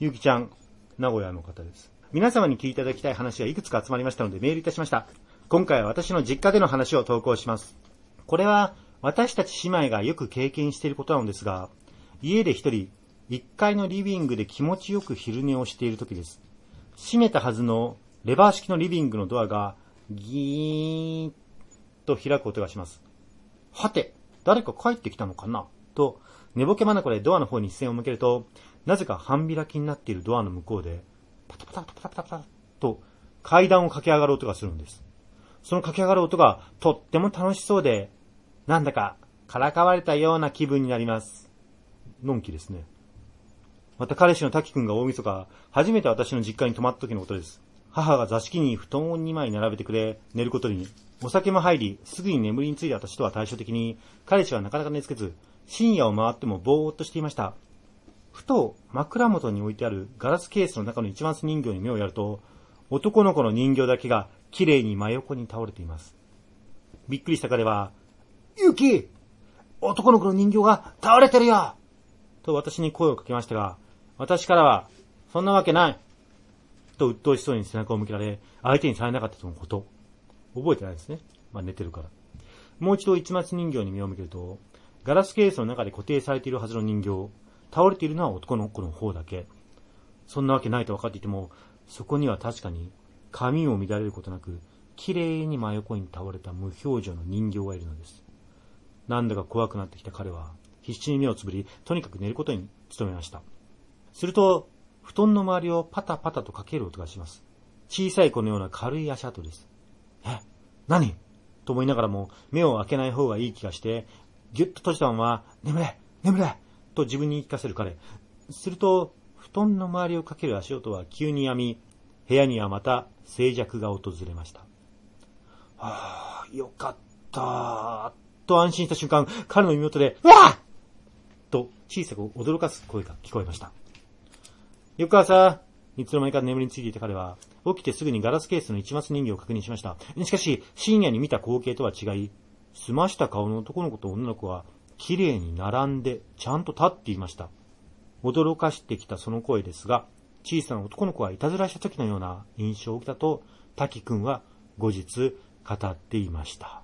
ゆうきちゃん、名古屋の方です。皆様に聞いていただきたい話がいくつか集まりましたのでメールいたしました。今回は私の実家での話を投稿します。これは私たち姉妹がよく経験していることなのですが、家で一人、一階のリビングで気持ちよく昼寝をしている時です。閉めたはずのレバー式のリビングのドアがギーンと開く音がします。はて、誰か帰ってきたのかな？と、寝ぼけ眼でドアの方に視線を向けると、なぜか半開きになっているドアの向こうで、パタパタパタパタパタと階段を駆け上がる音がするんです。その駆け上がる音がとっても楽しそうで、なんだかからかわれたような気分になります。のんきですね。また彼氏の滝くんが大晦日、初めて私の実家に泊まった時のことです。母が座敷に布団を2枚並べてくれ、寝ることに。お酒も入り、すぐに眠りについた私とは対照的に、彼氏はなかなか寝つけず、深夜を回ってもぼーっとしていました。ふと枕元に置いてあるガラスケースの中の一番人形に目をやると、男の子の人形だけが綺麗に真横に倒れています。びっくりした彼は、ゆき男の子の人形が倒れてるよと私に声をかけましたが、私からは、そんなわけないと鬱陶しそうに背中を向けられ、相手にされなかったとのこと。覚えてないですね。まあ寝てるから。もう一度一末人形に目を向けると、ガラスケースの中で固定されているはずの人形、倒れているのは男の子の方だけ。そんなわけないと分かっていても、そこには確かに髪を乱れることなく、綺麗に真横に倒れた無表情の人形がいるのです。なんだか怖くなってきた彼は、必死に目をつぶり、とにかく寝ることに努めました。すると、布団の周りをパタパタとかける音がします。小さい子のような軽い足跡です。え何？と思いながらも、目を開けない方がいい気がして、ぎゅっと閉じたまま、眠れ眠れと自分に言い聞かせる彼。すると、布団の周りをかける足音は急に止み、部屋にはまた静寂が訪れました。はあ、よかったと安心した瞬間、彼の妹で、うわと小さく驚かす声が聞こえました。翌朝、いつの間にか眠りについていた彼は、起きてすぐにガラスケースの一末人形を確認しました。しかし、深夜に見た光景とは違い、澄ました顔の男の子と女の子は、綺麗に並んで、ちゃんと立っていました。驚かしてきたその声ですが、小さな男の子がいたずらした時のような印象を受けたと、滝くんは後日語っていました。